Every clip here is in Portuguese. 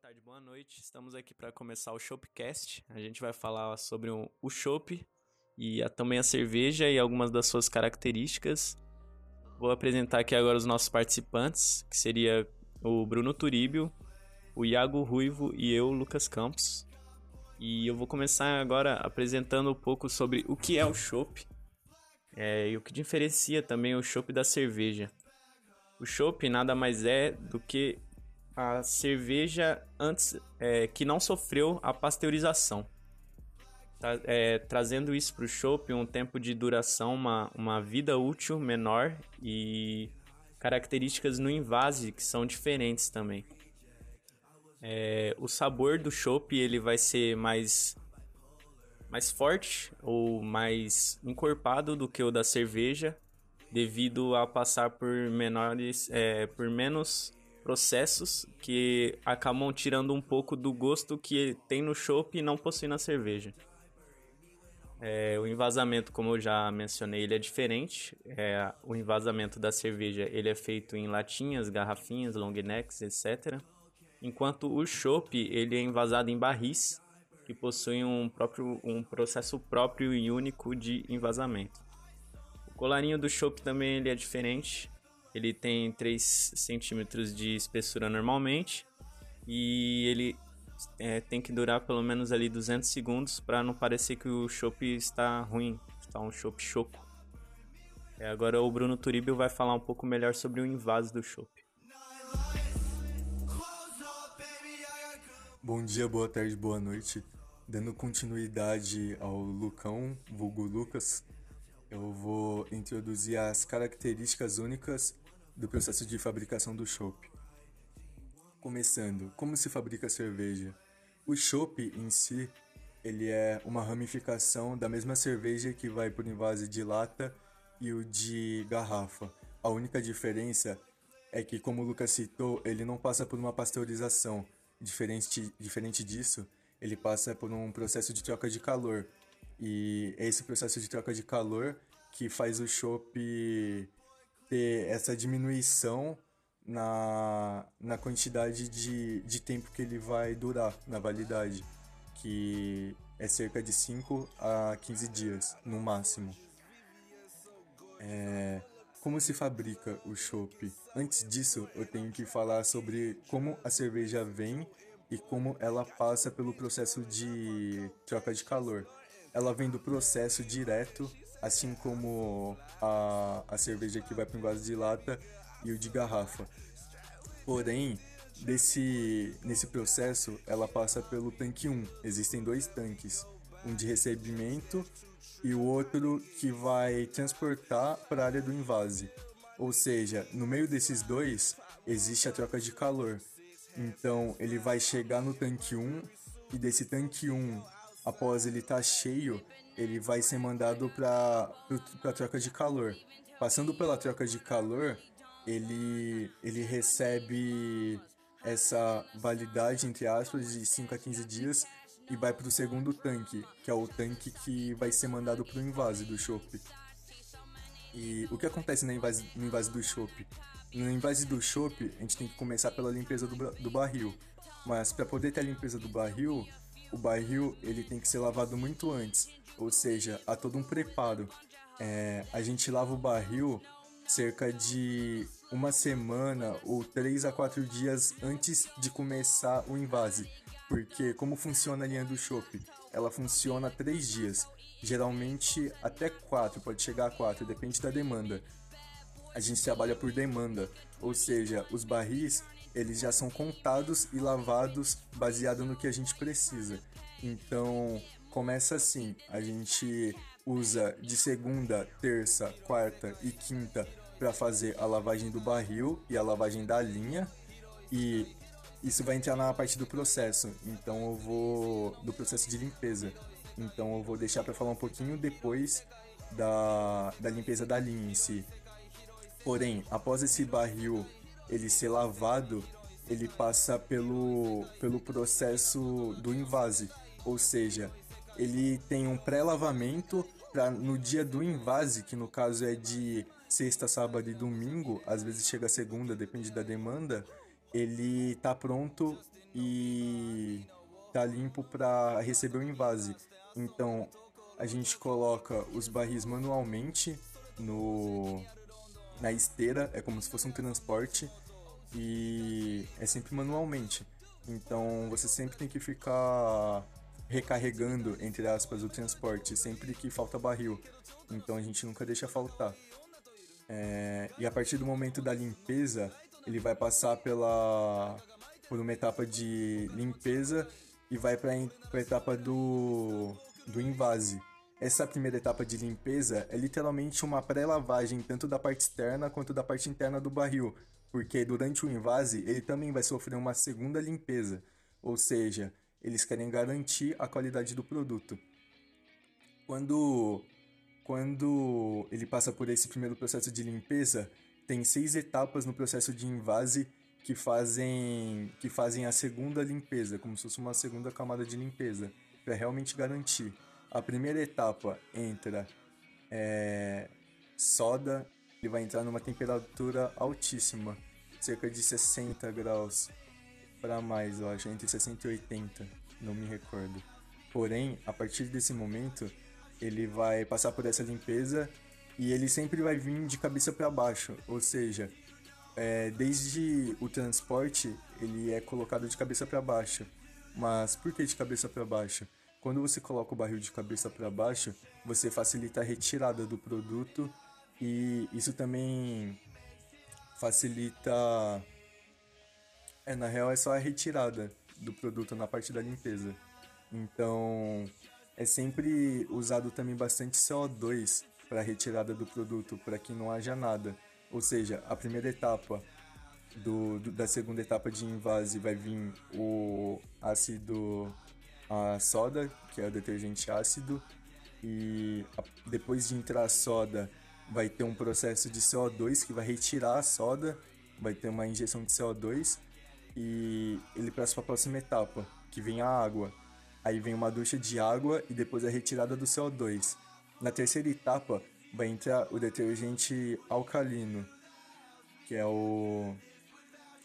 tarde, boa noite. Estamos aqui para começar o Shopcast. A gente vai falar sobre o, chopp e a, também a cerveja e algumas das suas características. Vou apresentar aqui agora os nossos participantes, que seria o Bruno Turíbio, o Iago Ruivo e eu, Lucas Campos. E eu vou começar agora apresentando um pouco sobre o que é o chopp é, e o que diferencia também o chopp da cerveja. O chopp nada mais é do que a cerveja antes é, que não sofreu a pasteurização. Tra é, trazendo isso para o chopp, um tempo de duração, uma, uma vida útil menor e características no invase que são diferentes também. É, o sabor do chopp ele vai ser mais mais forte ou mais encorpado do que o da cerveja, devido a passar por menores, é, por menos processos que acabam tirando um pouco do gosto que tem no chopp e não possui na cerveja. É, o envasamento, como eu já mencionei, ele é diferente. É, o envasamento da cerveja ele é feito em latinhas, garrafinhas, long necks, etc. Enquanto o chopp ele é envasado em barris que possuem um, próprio, um processo próprio e único de envasamento. O colarinho do chopp também ele é diferente. Ele tem 3 centímetros de espessura normalmente e ele é, tem que durar pelo menos ali 200 segundos para não parecer que o chopp está ruim, está um chopp choco. É, agora o Bruno Turibio vai falar um pouco melhor sobre o invase do chopp. Bom dia, boa tarde, boa noite. Dando continuidade ao Lucão, vulgo Lucas, eu vou introduzir as características únicas do processo de fabricação do chopp. Começando, como se fabrica a cerveja? O chopp em si, ele é uma ramificação da mesma cerveja que vai por invase de lata e o de garrafa. A única diferença é que, como o Lucas citou, ele não passa por uma pasteurização. Diferente, diferente disso, ele passa por um processo de troca de calor. E é esse processo de troca de calor que faz o chopp ter essa diminuição na, na quantidade de, de tempo que ele vai durar na validade, que é cerca de 5 a 15 dias, no máximo. É, como se fabrica o chopp? Antes disso, eu tenho que falar sobre como a cerveja vem e como ela passa pelo processo de troca de calor. Ela vem do processo direto, assim como a, a cerveja que vai para o vaso de lata e o de garrafa. Porém, desse, nesse processo, ela passa pelo tanque 1. Existem dois tanques, um de recebimento e o outro que vai transportar para a área do invase. Ou seja, no meio desses dois existe a troca de calor. Então ele vai chegar no tanque 1 e desse tanque 1, após ele estar tá cheio, ele vai ser mandado para a troca de calor. Passando pela troca de calor, ele, ele recebe essa validade, entre aspas, de 5 a 15 dias e vai para o segundo tanque, que é o tanque que vai ser mandado para o invase do chopp. E o que acontece no invase, no invase do chopp? No invase do chopp, a gente tem que começar pela limpeza do, do barril. Mas para poder ter a limpeza do barril, o barril ele tem que ser lavado muito antes. Ou seja, há todo um preparo. É, a gente lava o barril cerca de uma semana ou três a quatro dias antes de começar o invase. Porque como funciona a linha do chopp? Ela funciona três dias. Geralmente até quatro, pode chegar a quatro, depende da demanda. A gente trabalha por demanda, ou seja, os barris eles já são contados e lavados baseado no que a gente precisa. Então, começa assim, a gente usa de segunda, terça, quarta e quinta para fazer a lavagem do barril e a lavagem da linha e isso vai entrar na parte do processo. Então eu vou do processo de limpeza. Então eu vou deixar para falar um pouquinho depois da, da limpeza da linha em si. Porém, após esse barril ele ser lavado, ele passa pelo, pelo processo do invase, ou seja, ele tem um pré-lavamento para no dia do invase, que no caso é de sexta, sábado e domingo, às vezes chega segunda, depende da demanda, ele tá pronto e tá limpo para receber o invase. Então a gente coloca os barris manualmente no na esteira, é como se fosse um transporte e é sempre manualmente. Então você sempre tem que ficar recarregando, entre aspas, o transporte sempre que falta barril. Então a gente nunca deixa faltar. É, e a partir do momento da limpeza, ele vai passar pela por uma etapa de limpeza e vai para a etapa do, do invase. Essa primeira etapa de limpeza é literalmente uma pré-lavagem tanto da parte externa quanto da parte interna do barril, porque durante o invase ele também vai sofrer uma segunda limpeza, ou seja, eles querem garantir a qualidade do produto. Quando, quando ele passa por esse primeiro processo de limpeza, tem seis etapas no processo de invase que fazem, que fazem a segunda limpeza, como se fosse uma segunda camada de limpeza, para realmente garantir. A primeira etapa entra é, soda, ele vai entrar numa temperatura altíssima, cerca de 60 graus para mais, eu acho, entre 60 e 80, não me recordo. Porém, a partir desse momento, ele vai passar por essa limpeza e ele sempre vai vir de cabeça para baixo, ou seja, é, desde o transporte ele é colocado de cabeça para baixo. Mas por que de cabeça para baixo? Quando você coloca o barril de cabeça para baixo, você facilita a retirada do produto e isso também facilita é, na real é só a retirada do produto na parte da limpeza. Então, é sempre usado também bastante CO2 para retirada do produto, para que não haja nada. Ou seja, a primeira etapa do, do, da segunda etapa de invase vai vir o ácido a soda, que é o detergente ácido, e depois de entrar a soda vai ter um processo de CO2 que vai retirar a soda, vai ter uma injeção de CO2 e ele passa para a próxima etapa, que vem a água. Aí vem uma ducha de água e depois a retirada do CO2. Na terceira etapa vai entrar o detergente alcalino, que é o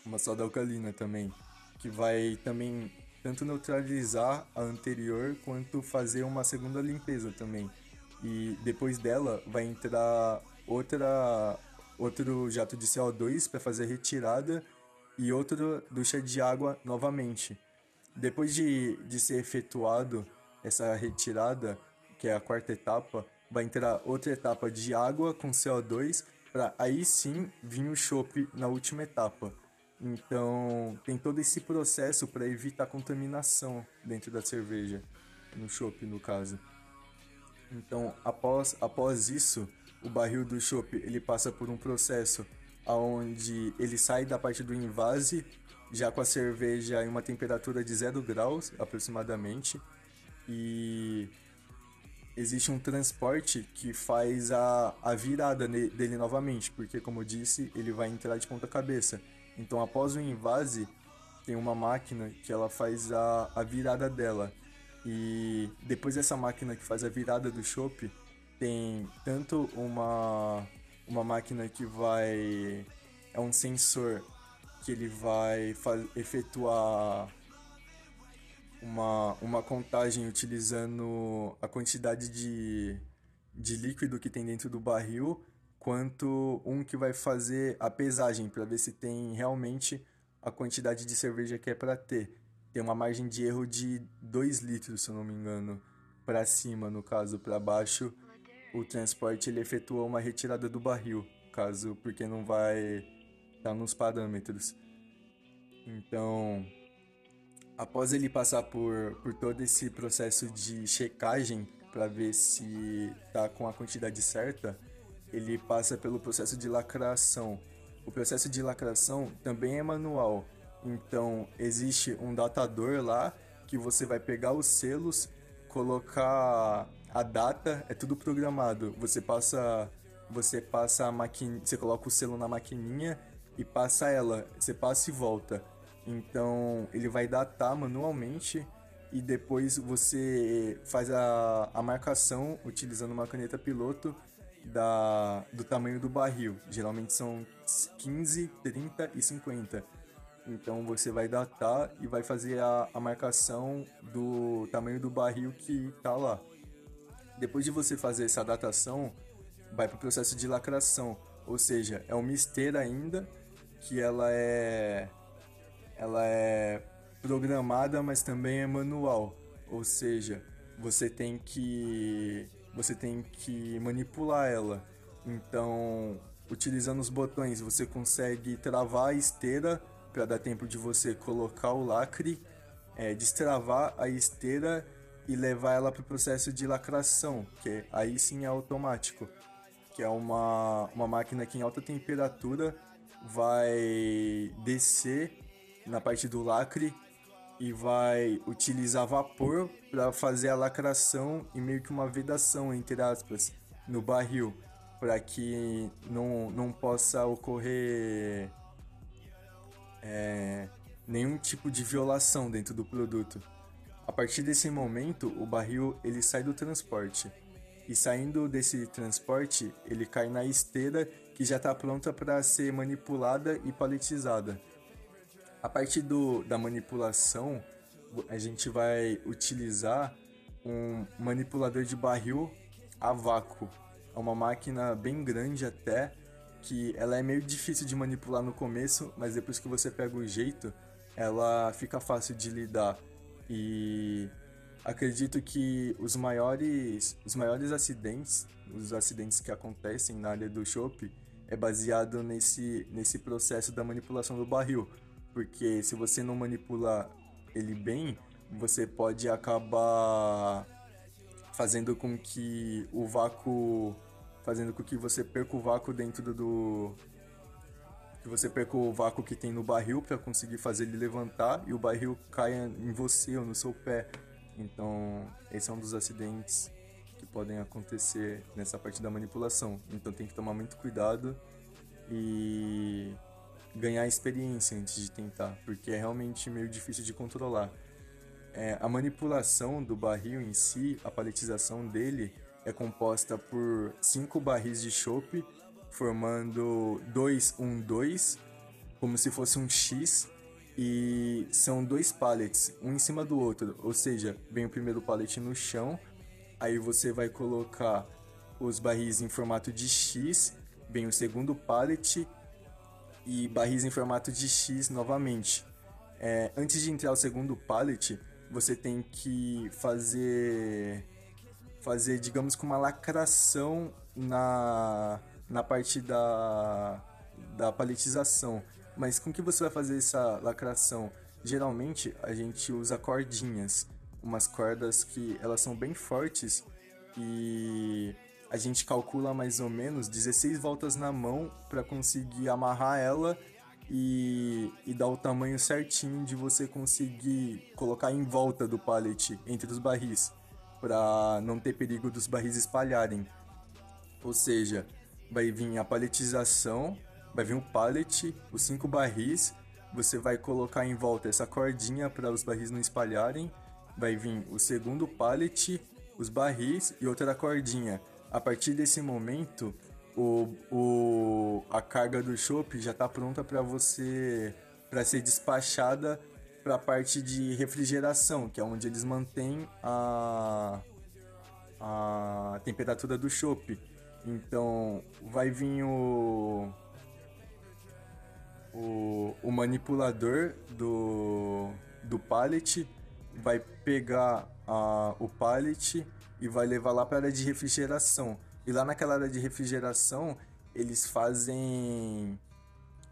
uma soda alcalina também, que vai também tanto neutralizar a anterior quanto fazer uma segunda limpeza também. E depois dela vai entrar outra outro jato de CO2 para fazer a retirada e outro ducha de água novamente. Depois de, de ser efetuado essa retirada, que é a quarta etapa, vai entrar outra etapa de água com CO2 para aí sim vir o chope na última etapa. Então tem todo esse processo para evitar contaminação dentro da cerveja, no chope no caso. Então após, após isso, o barril do chope ele passa por um processo onde ele sai da parte do invase já com a cerveja em uma temperatura de 0 graus aproximadamente e existe um transporte que faz a, a virada dele novamente, porque como eu disse, ele vai entrar de ponta cabeça. Então após o invase tem uma máquina que ela faz a, a virada dela. E depois dessa máquina que faz a virada do chopp, tem tanto uma uma máquina que vai. É um sensor que ele vai efetuar uma, uma contagem utilizando a quantidade de, de líquido que tem dentro do barril, quanto um que vai fazer a pesagem para ver se tem realmente a quantidade de cerveja que é para ter. Tem uma margem de erro de 2 litros, se eu não me engano, para cima, no caso, para baixo o transporte ele efetua uma retirada do barril, caso porque não vai estar tá nos parâmetros. Então, após ele passar por, por todo esse processo de checagem para ver se está com a quantidade certa, ele passa pelo processo de lacração. O processo de lacração também é manual, então existe um datador lá que você vai pegar os selos, colocar a data é tudo programado. Você passa você passa a maquin... você coloca o selo na maquininha e passa ela, você passa e volta. Então, ele vai datar manualmente e depois você faz a, a marcação utilizando uma caneta piloto da, do tamanho do barril. Geralmente são 15, 30 e 50. Então você vai datar e vai fazer a, a marcação do tamanho do barril que tá lá. Depois de você fazer essa datação, vai para o processo de lacração, ou seja, é uma esteira ainda que ela é ela é programada, mas também é manual, ou seja, você tem que você tem que manipular ela. Então, utilizando os botões, você consegue travar a esteira para dar tempo de você colocar o lacre, é, destravar a esteira e levar ela para o processo de lacração, que aí sim é automático, que é uma, uma máquina que em alta temperatura vai descer na parte do lacre e vai utilizar vapor para fazer a lacração e meio que uma vedação, entre aspas, no barril, para que não, não possa ocorrer é, nenhum tipo de violação dentro do produto. A partir desse momento, o barril ele sai do transporte. E saindo desse transporte, ele cai na esteira que já está pronta para ser manipulada e paletizada. A partir do, da manipulação, a gente vai utilizar um manipulador de barril a vácuo. É uma máquina bem grande até, que ela é meio difícil de manipular no começo, mas depois que você pega o jeito, ela fica fácil de lidar. E acredito que os maiores, os maiores acidentes, os acidentes que acontecem na área do chopp, é baseado nesse, nesse processo da manipulação do barril. Porque se você não manipula ele bem, você pode acabar fazendo com que o vácuo fazendo com que você perca o vácuo dentro do que você perca o vácuo que tem no barril para conseguir fazer ele levantar e o barril caia em você ou no seu pé. Então, esse é um dos acidentes que podem acontecer nessa parte da manipulação. Então, tem que tomar muito cuidado e ganhar experiência antes de tentar, porque é realmente meio difícil de controlar. É, a manipulação do barril em si, a paletização dele, é composta por cinco barris de chopp, formando dois um dois, como se fosse um X, e são dois pallets, um em cima do outro, ou seja, vem o primeiro pallet no chão, aí você vai colocar os barris em formato de X, vem o segundo pallet e barris em formato de X novamente. É, antes de entrar o segundo pallet, você tem que fazer fazer, digamos que uma lacração na, na parte da, da paletização. Mas com que você vai fazer essa lacração? Geralmente a gente usa cordinhas, umas cordas que elas são bem fortes e a gente calcula mais ou menos 16 voltas na mão para conseguir amarrar ela e, e dar o tamanho certinho de você conseguir colocar em volta do pallet entre os barris para não ter perigo dos barris espalharem. Ou seja, vai vir a paletização, vai vir o pallet, os cinco barris, você vai colocar em volta essa cordinha para os barris não espalharem, vai vir o segundo pallet, os barris e outra cordinha. A partir desse momento, o, o, a carga do chopp já está pronta para você para ser despachada para a parte de refrigeração, que é onde eles mantêm a, a temperatura do chopp. Então, vai vir o, o, o manipulador do, do pallet, vai pegar a, o pallet e vai levar lá para a área de refrigeração. E lá naquela área de refrigeração, eles fazem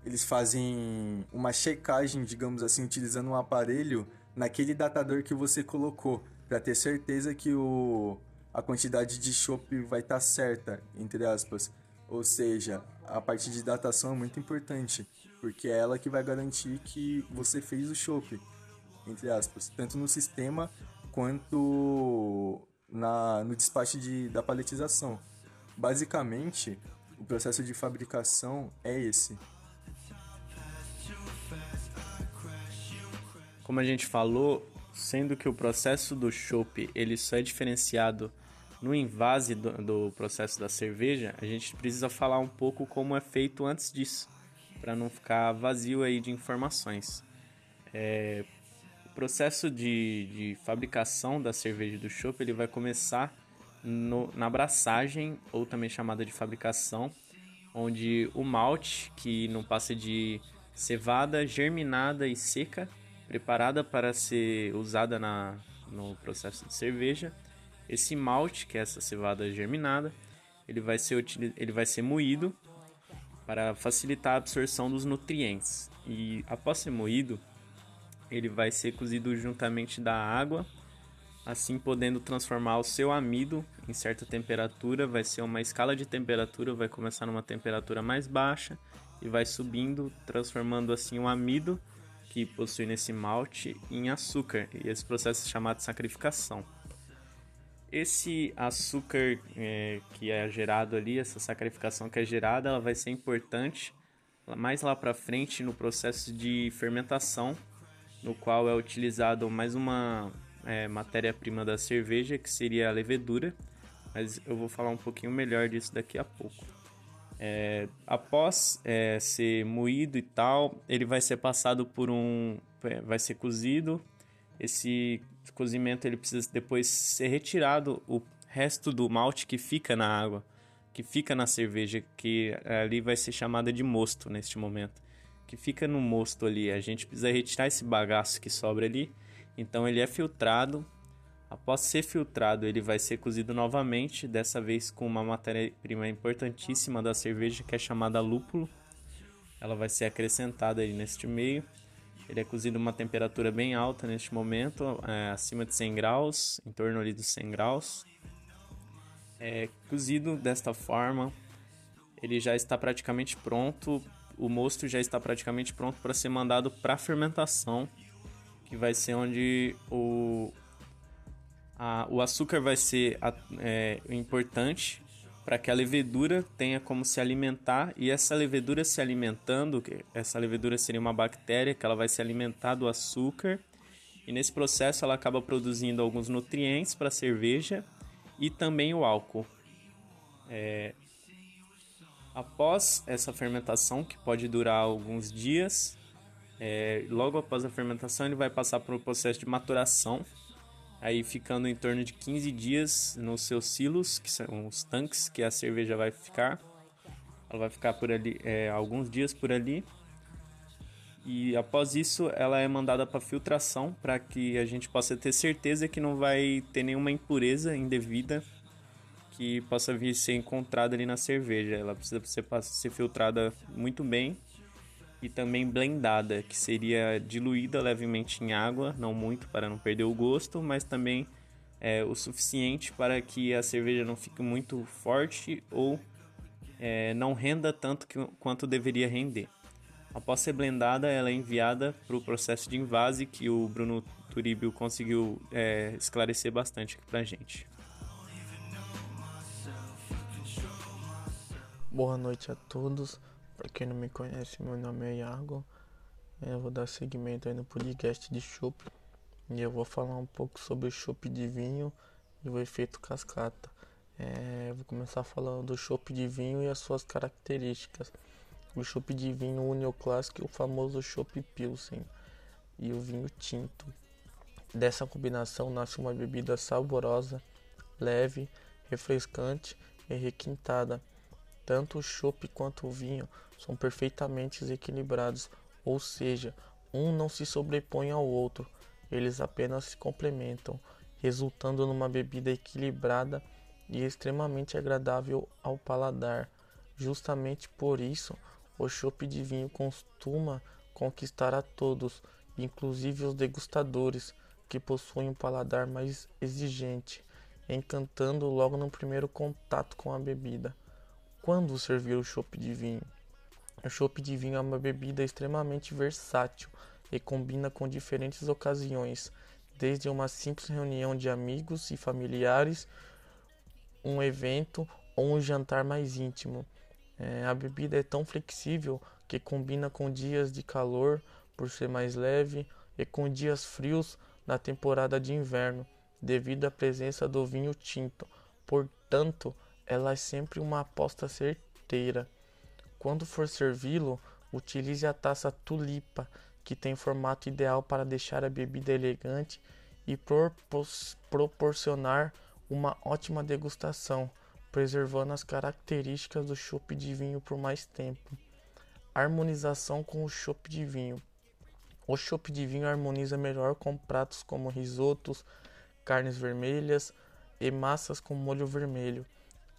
eles fazem uma checagem, digamos assim, utilizando um aparelho naquele datador que você colocou, para ter certeza que o, a quantidade de chopp vai estar tá certa, entre aspas. Ou seja, a parte de datação é muito importante, porque é ela que vai garantir que você fez o chopp, entre aspas, tanto no sistema quanto na, no despacho de, da paletização. Basicamente, o processo de fabricação é esse. Como a gente falou, sendo que o processo do chopp ele só é diferenciado no invase do, do, processo da cerveja, a gente precisa falar um pouco como é feito antes disso. para não ficar vazio aí de informações. É, o processo de, de fabricação da cerveja do chopp ele vai começar no, na abraçagem, ou também chamada de fabricação, onde o malte, que não passa de cevada germinada e seca, preparada para ser usada na, no processo de cerveja, esse malte, que é essa cevada germinada, ele vai ser, ele vai ser moído para facilitar a absorção dos nutrientes. E após ser moído, ele vai ser cozido juntamente da água, assim podendo transformar o seu amido em certa temperatura. Vai ser uma escala de temperatura, vai começar numa temperatura mais baixa e vai subindo, transformando assim o amido que possui nesse malte em açúcar. E esse processo é chamado de sacrificação. Esse açúcar é, que é gerado ali, essa sacrificação que é gerada, ela vai ser importante mais lá para frente no processo de fermentação, no qual é utilizado mais uma é, matéria-prima da cerveja, que seria a levedura, mas eu vou falar um pouquinho melhor disso daqui a pouco. É, após é, ser moído e tal, ele vai ser passado por um. É, vai ser cozido. Esse cozimento ele precisa depois ser retirado o resto do malte que fica na água, que fica na cerveja, que ali vai ser chamada de mosto neste momento. Que fica no mosto ali. A gente precisa retirar esse bagaço que sobra ali. Então ele é filtrado. Após ser filtrado, ele vai ser cozido novamente, dessa vez com uma matéria-prima importantíssima da cerveja que é chamada lúpulo. Ela vai ser acrescentada aí neste meio ele é cozido a uma temperatura bem alta neste momento, é, acima de 100 graus, em torno ali dos 100 graus. É, cozido desta forma, ele já está praticamente pronto, o mosto já está praticamente pronto para ser mandado para fermentação, que vai ser onde o, a, o açúcar vai ser é, importante para que a levedura tenha como se alimentar e essa levedura se alimentando, essa levedura seria uma bactéria que ela vai se alimentar do açúcar e nesse processo ela acaba produzindo alguns nutrientes para a cerveja e também o álcool. É... Após essa fermentação, que pode durar alguns dias, é... logo após a fermentação ele vai passar por um processo de maturação aí ficando em torno de 15 dias nos seus silos, que são os tanques que a cerveja vai ficar. Ela vai ficar por ali é, alguns dias por ali. E após isso, ela é mandada para filtração para que a gente possa ter certeza que não vai ter nenhuma impureza indevida que possa vir ser encontrada ali na cerveja. Ela precisa ser, ser filtrada muito bem e também blendada, que seria diluída levemente em água, não muito para não perder o gosto, mas também é, o suficiente para que a cerveja não fique muito forte ou é, não renda tanto que, quanto deveria render. Após ser blendada, ela é enviada para o processo de invase que o Bruno Turibio conseguiu é, esclarecer bastante aqui para gente. Boa noite a todos. Para quem não me conhece, meu nome é Iago. Eu vou dar seguimento aí no podcast de chopp e eu vou falar um pouco sobre o chopp de vinho e o efeito cascata. É, vou começar falando do chopp de vinho e as suas características. O chopp de vinho une o clássico e o famoso chopp Pilsen e o vinho tinto. Dessa combinação nasce uma bebida saborosa, leve, refrescante e requintada tanto o chopp quanto o vinho são perfeitamente equilibrados, ou seja, um não se sobrepõe ao outro, eles apenas se complementam, resultando numa bebida equilibrada e extremamente agradável ao paladar. Justamente por isso, o chopp de vinho costuma conquistar a todos, inclusive os degustadores, que possuem um paladar mais exigente, encantando logo no primeiro contato com a bebida. Quando servir o chopp de vinho? O chopp de vinho é uma bebida extremamente versátil e combina com diferentes ocasiões, desde uma simples reunião de amigos e familiares, um evento ou um jantar mais íntimo. É, a bebida é tão flexível que combina com dias de calor por ser mais leve e com dias frios na temporada de inverno, devido à presença do vinho tinto. Portanto, ela é sempre uma aposta certeira. Quando for servi-lo, Utilize a taça tulipa, que tem formato ideal para deixar a bebida elegante e proporcionar uma ótima degustação, preservando as características do chopp de vinho por mais tempo. Harmonização com o chopp de vinho. O chopp de vinho harmoniza melhor com pratos como risotos, carnes vermelhas e massas com molho vermelho.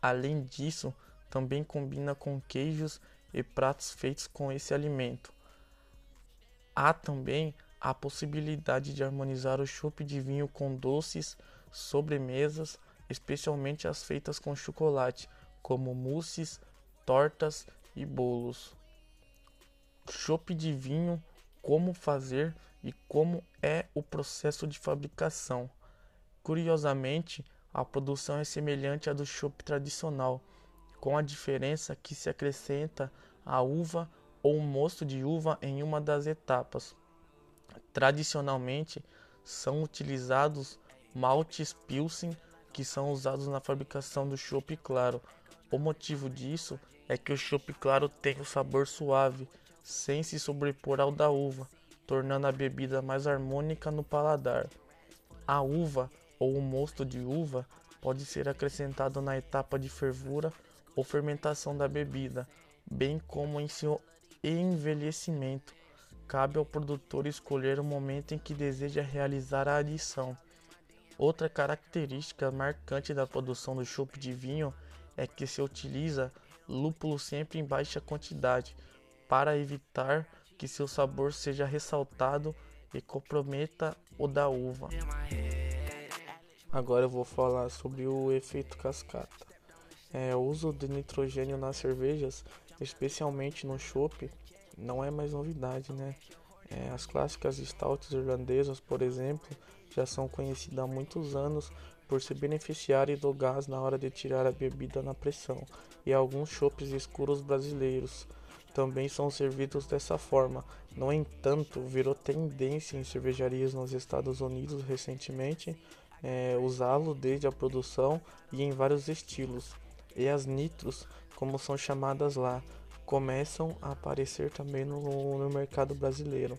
Além disso, também combina com queijos e pratos feitos com esse alimento. Há também a possibilidade de harmonizar o chopp de vinho com doces, sobremesas, especialmente as feitas com chocolate, como mousses, tortas e bolos. Chopp de vinho, como fazer e como é o processo de fabricação. Curiosamente, a produção é semelhante à do chopp tradicional, com a diferença que se acrescenta a uva ou o mosto de uva em uma das etapas. Tradicionalmente, são utilizados maltes Pilsen, que são usados na fabricação do chopp claro. O motivo disso é que o chopp claro tem o um sabor suave, sem se sobrepor ao da uva, tornando a bebida mais harmônica no paladar. A uva ou o mosto de uva pode ser acrescentado na etapa de fervura ou fermentação da bebida, bem como em seu envelhecimento. Cabe ao produtor escolher o momento em que deseja realizar a adição. Outra característica marcante da produção do chopp de vinho é que se utiliza lúpulo sempre em baixa quantidade, para evitar que seu sabor seja ressaltado e comprometa o da uva. Agora eu vou falar sobre o efeito cascata. É, o uso de nitrogênio nas cervejas, especialmente no chopp, não é mais novidade, né? É, as clássicas stouts irlandesas, por exemplo, já são conhecidas há muitos anos por se beneficiarem do gás na hora de tirar a bebida na pressão, e alguns chopps escuros brasileiros também são servidos dessa forma. No entanto, virou tendência em cervejarias nos Estados Unidos recentemente é, usá-lo desde a produção e em vários estilos. E as nitros, como são chamadas lá, começam a aparecer também no, no mercado brasileiro.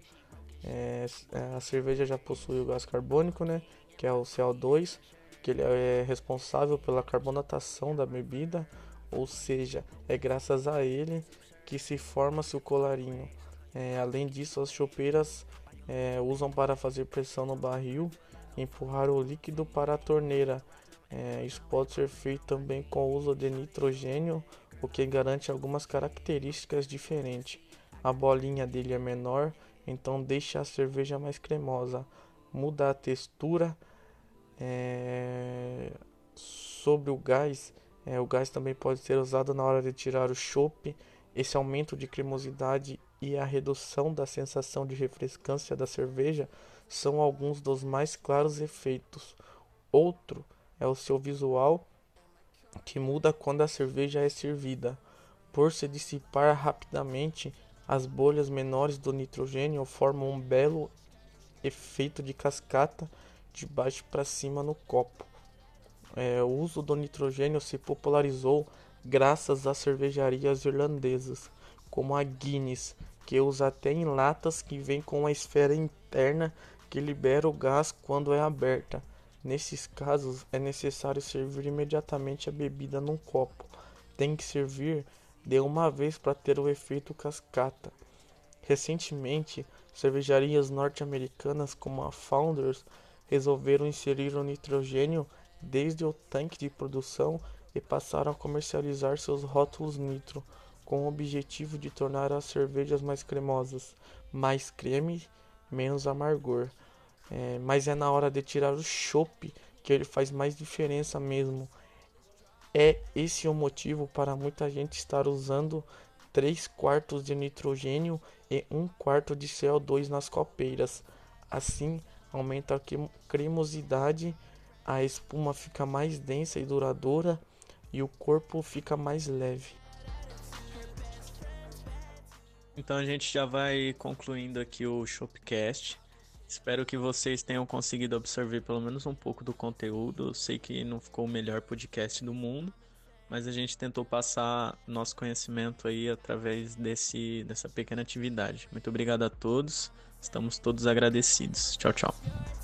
É, é, a cerveja já possui o gás carbônico, né, que é o CO2, que ele é responsável pela carbonatação da bebida, ou seja, é graças a ele que se forma seu colarinho. É, além disso, as chopeiras é, usam para fazer pressão no barril empurrar o líquido para a torneira. É, isso pode ser feito também com o uso de nitrogênio, o que garante algumas características diferentes. A bolinha dele é menor, então deixa a cerveja mais cremosa. Muda a textura. É... Sobre o gás, é, o gás também pode ser usado na hora de tirar o chope. Esse aumento de cremosidade e a redução da sensação de refrescância da cerveja são alguns dos mais claros efeitos. Outro é o seu visual, que muda quando a cerveja é servida. Por se dissipar rapidamente, as bolhas menores do nitrogênio formam um belo efeito de cascata de baixo para cima no copo. É, o uso do nitrogênio se popularizou graças às cervejarias irlandesas, como a Guinness, que usa até em latas que vêm com uma esfera interna que libera o gás quando é aberta. Nesses casos, é necessário servir imediatamente a bebida num copo. Tem que servir de uma vez para ter o efeito cascata. Recentemente, cervejarias norte-americanas como a Founders resolveram inserir o nitrogênio desde o tanque de produção e passaram a comercializar seus rótulos nitro, com o objetivo de tornar as cervejas mais cremosas, mais creme, menos amargor. É, mas é na hora de tirar o chope que ele faz mais diferença mesmo. É esse o motivo para muita gente estar usando 3 quartos de nitrogênio e 1 quarto de CO2 nas copeiras. Assim, aumenta a cremosidade, a espuma fica mais densa e duradoura e o corpo fica mais leve. Então a gente já vai concluindo aqui o Shopcast. Espero que vocês tenham conseguido absorver pelo menos um pouco do conteúdo. Eu sei que não ficou o melhor podcast do mundo, mas a gente tentou passar nosso conhecimento aí através desse, dessa pequena atividade. Muito obrigado a todos, estamos todos agradecidos. Tchau, tchau.